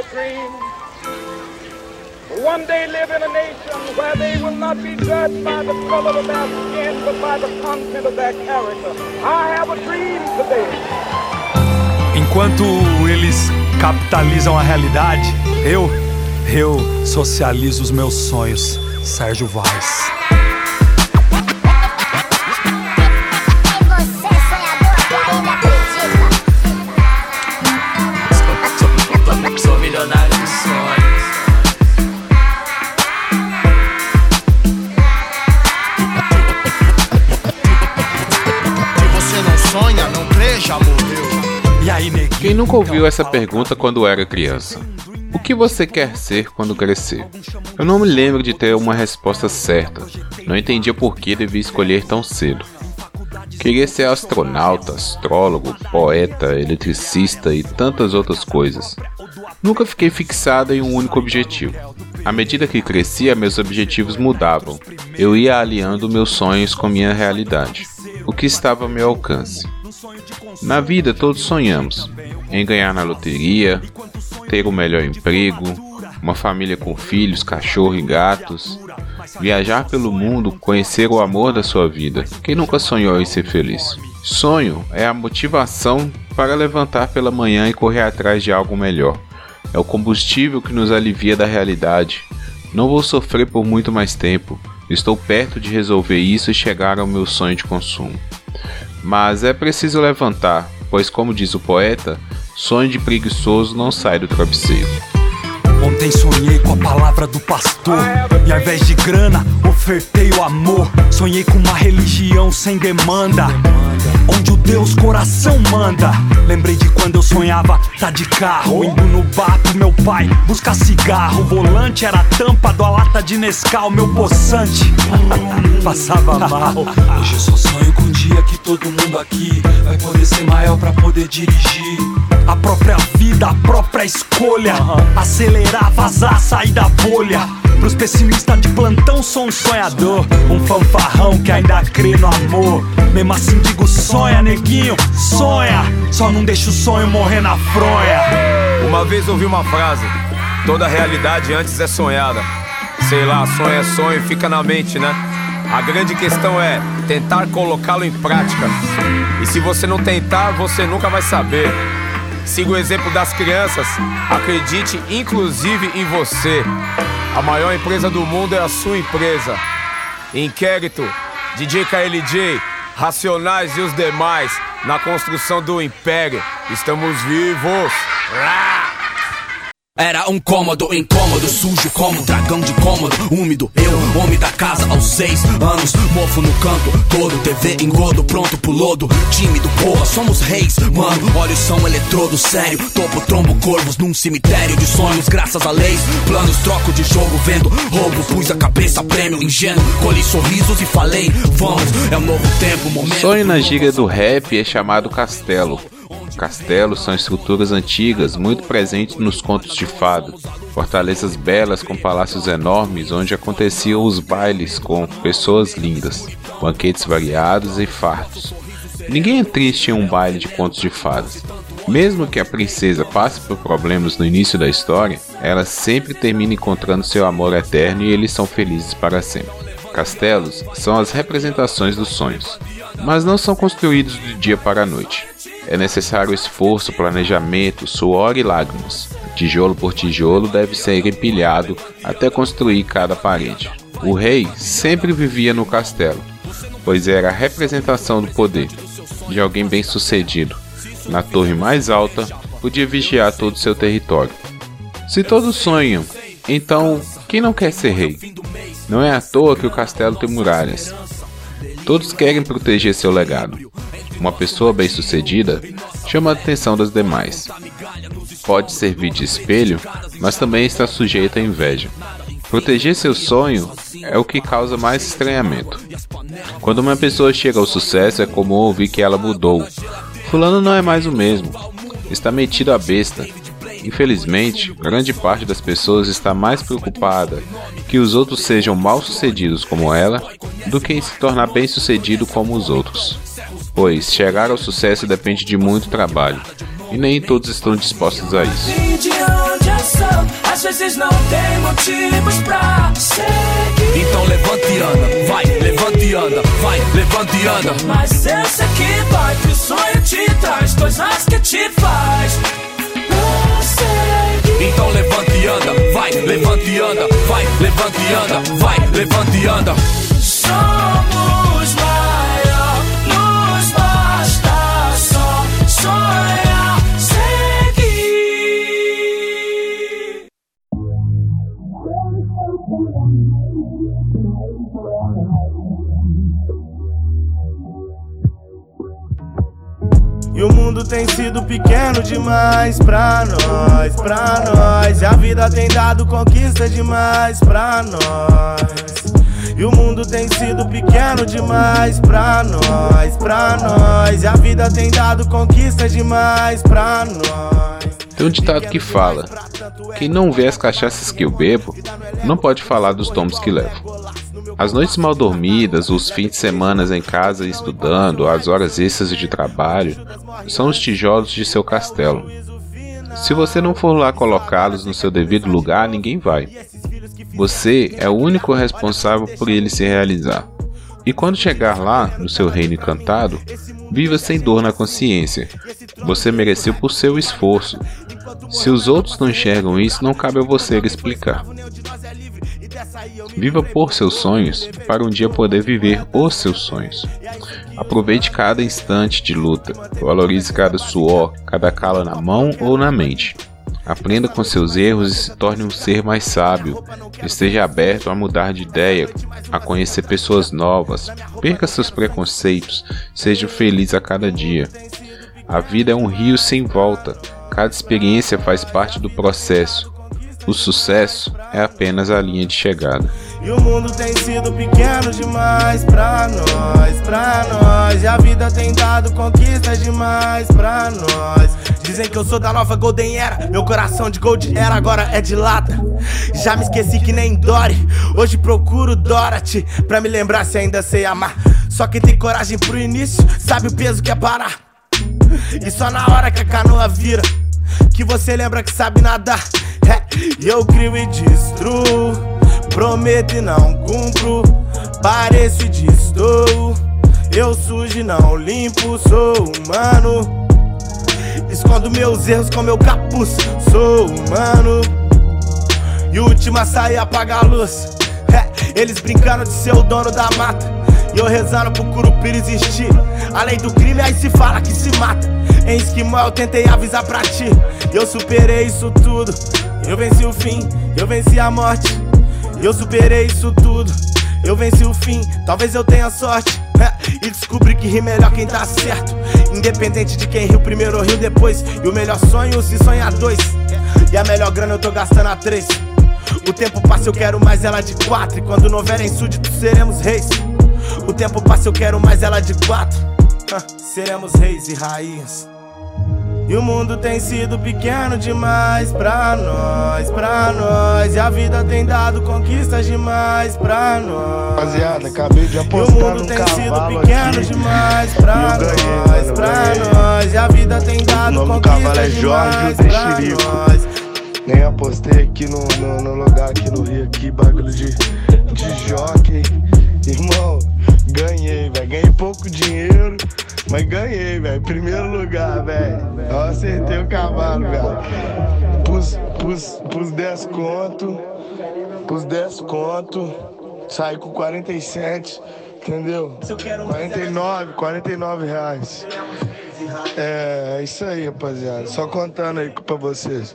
a dream. One day live in a nation where they will not be judged by the color of their skin, but by the content of their character. I have a dream today. Enquanto eles capitalizam a realidade, eu, eu socializo os meus sonhos. Sérgio Vaz. Quem nunca ouviu essa pergunta quando era criança? O que você quer ser quando crescer? Eu não me lembro de ter uma resposta certa. Não entendia por que devia escolher tão cedo. Queria ser astronauta, astrólogo, poeta, eletricista e tantas outras coisas. Nunca fiquei fixada em um único objetivo. À medida que crescia, meus objetivos mudavam. Eu ia alinhando meus sonhos com minha realidade. O que estava ao meu alcance. Na vida, todos sonhamos em ganhar na loteria, ter o melhor emprego, uma família com filhos, cachorro e gatos, viajar pelo mundo, conhecer o amor da sua vida. Quem nunca sonhou em ser feliz? Sonho é a motivação para levantar pela manhã e correr atrás de algo melhor. É o combustível que nos alivia da realidade. Não vou sofrer por muito mais tempo. Estou perto de resolver isso e chegar ao meu sonho de consumo. Mas é preciso levantar, pois, como diz o poeta, sonho de preguiçoso não sai do travesseiro. Ontem sonhei com a palavra do pastor. E ao invés de grana, ofertei o amor. Sonhei com uma religião sem demanda. Onde o Deus coração manda. Lembrei de quando eu sonhava tá de carro. Indo no bar pro meu pai buscar cigarro. O volante era a tampa da lata de Nescau. Meu poçante passava mal. Hoje eu só sonho com um dia que todo mundo aqui vai poder ser maior pra poder dirigir. A própria vida, a própria escolha. Acelerar, vazar, sair da bolha. Pros pessimistas de plantão, sou um sonhador. Um fanfarrão que ainda crê no amor. Mesmo assim, digo: sonha, neguinho, sonha. Só não deixa o sonho morrer na fronha. Uma vez ouvi uma frase: toda realidade antes é sonhada. Sei lá, sonho é sonho e fica na mente, né? A grande questão é tentar colocá-lo em prática. E se você não tentar, você nunca vai saber. Siga o exemplo das crianças. Acredite inclusive em você. A maior empresa do mundo é a sua empresa. Inquérito, DJ KLJ, Racionais e os demais na construção do império. Estamos vivos. Era um cômodo incômodo, sujo como dragão de cômodo, úmido. Eu, homem da casa aos seis anos, mofo no canto todo, TV engodo, pronto pro lodo. Tímido, porra, somos reis, mano. Olhos são eletrodo, sério. Topo, trombo, corvos num cemitério de sonhos, graças a leis. Planos, troco de jogo, vendo roubo. Pus a cabeça, prêmio, ingênuo. Colhi sorrisos e falei, vamos, é um novo tempo, momento. Sonho na gíria do rap é chamado castelo. Castelos são estruturas antigas, muito presentes nos contos de fado. Fortalezas belas com palácios enormes onde aconteciam os bailes com pessoas lindas, banquetes variados e fartos. Ninguém é triste em um baile de contos de fadas. Mesmo que a princesa passe por problemas no início da história, ela sempre termina encontrando seu amor eterno e eles são felizes para sempre. Castelos são as representações dos sonhos, mas não são construídos do dia para a noite. É necessário esforço, planejamento, suor e lágrimas. Tijolo por tijolo deve ser empilhado até construir cada parede. O rei sempre vivia no castelo, pois era a representação do poder, de alguém bem-sucedido. Na torre mais alta, podia vigiar todo o seu território. Se todos sonham, então quem não quer ser rei? Não é à toa que o castelo tem muralhas. Todos querem proteger seu legado. Uma pessoa bem-sucedida chama a atenção das demais. Pode servir de espelho, mas também está sujeita à inveja. Proteger seu sonho é o que causa mais estranhamento. Quando uma pessoa chega ao sucesso, é comum ouvir que ela mudou. Fulano não é mais o mesmo. Está metido à besta. Infelizmente, grande parte das pessoas está mais preocupada que os outros sejam mal-sucedidos como ela do que em se tornar bem-sucedido como os outros pois chegar ao sucesso depende de muito trabalho. E nem todos estão dispostos a isso. Às vezes não tem motivos pra seguir. Então levante e anda, vai, levante e anda, vai, levante e anda. Mas eu sei que vai, que o sonho te traz coisas que te faz. Então levante e anda, vai, levante e anda, vai, levante e anda, vai, levante e anda. Mundo tem sido pequeno demais pra nós, pra nós. E a vida tem dado conquista demais pra nós. E o mundo tem sido pequeno demais pra nós, pra nós. E a vida tem dado conquista demais pra nós. Tem um ditado que fala: Quem não vê as cachaças que eu bebo, não pode falar dos tombos que levo. As noites mal dormidas, os fins de semana em casa estudando, as horas extras de trabalho, são os tijolos de seu castelo. Se você não for lá colocá-los no seu devido lugar, ninguém vai. Você é o único responsável por ele se realizar. E quando chegar lá, no seu reino encantado, viva sem dor na consciência. Você mereceu por seu esforço. Se os outros não enxergam isso, não cabe a você explicar. Viva por seus sonhos para um dia poder viver os seus sonhos. Aproveite cada instante de luta, valorize cada suor, cada cala na mão ou na mente. Aprenda com seus erros e se torne um ser mais sábio. Esteja aberto a mudar de ideia, a conhecer pessoas novas. Perca seus preconceitos. Seja feliz a cada dia. A vida é um rio sem volta. Cada experiência faz parte do processo. O sucesso é apenas a linha de chegada. E o mundo tem sido pequeno demais pra nós, pra nós. E a vida tem dado conquistas demais pra nós. Dizem que eu sou da nova Golden Era. Meu coração de Gold era, agora é de lata. Já me esqueci que nem Dory. Hoje procuro Dorothy pra me lembrar se ainda sei amar. Só quem tem coragem pro início sabe o peso que é parar. E só na hora que a canoa vira que você lembra que sabe nadar. É, eu crio e destruo, prometo e não cumpro, pareço e distou. Eu sujo e não limpo, sou humano. Escondo meus erros com meu capuz, sou humano. E o último a sair apaga a luz. É, eles brincando de ser o dono da mata. E eu rezando pro Curupira existir. Além do crime, aí se fala que se mata. Em esquimó eu tentei avisar pra ti. Eu superei isso tudo. Eu venci o fim, eu venci a morte. Eu superei isso tudo. Eu venci o fim, talvez eu tenha sorte. É, e descobri que ri melhor quem tá certo. Independente de quem riu primeiro ou riu depois. E o melhor sonho se sonha dois. E a melhor grana eu tô gastando a três. O tempo passa, eu quero mais ela de quatro. E quando não houverem súditos, seremos reis. O tempo passa, eu quero mais ela de quatro. Seremos reis e rainhas. E o mundo tem sido pequeno demais pra nós, pra nós. E a vida tem dado conquistas demais pra nós. Rapaziada, acabei de apostar E o mundo tem sido pequeno aqui. demais pra ganhei, nós, mano, pra ganhei. nós. E a vida tem dado O nome do conquistas cavalo é Jorge, demais pra nós. Nem apostei aqui no, no, no lugar aqui no Rio, aqui, bagulho de, de jockey. Irmão, ganhei, velho. Ganhei pouco dinheiro, mas ganhei, velho. Primeiro lugar, velho. Eu acertei o cavalo, velho. Pus, pus, pus 10 conto, pus 10 conto, saí com 47, entendeu? 49, 49 reais. É, é isso aí, rapaziada. Só contando aí pra vocês.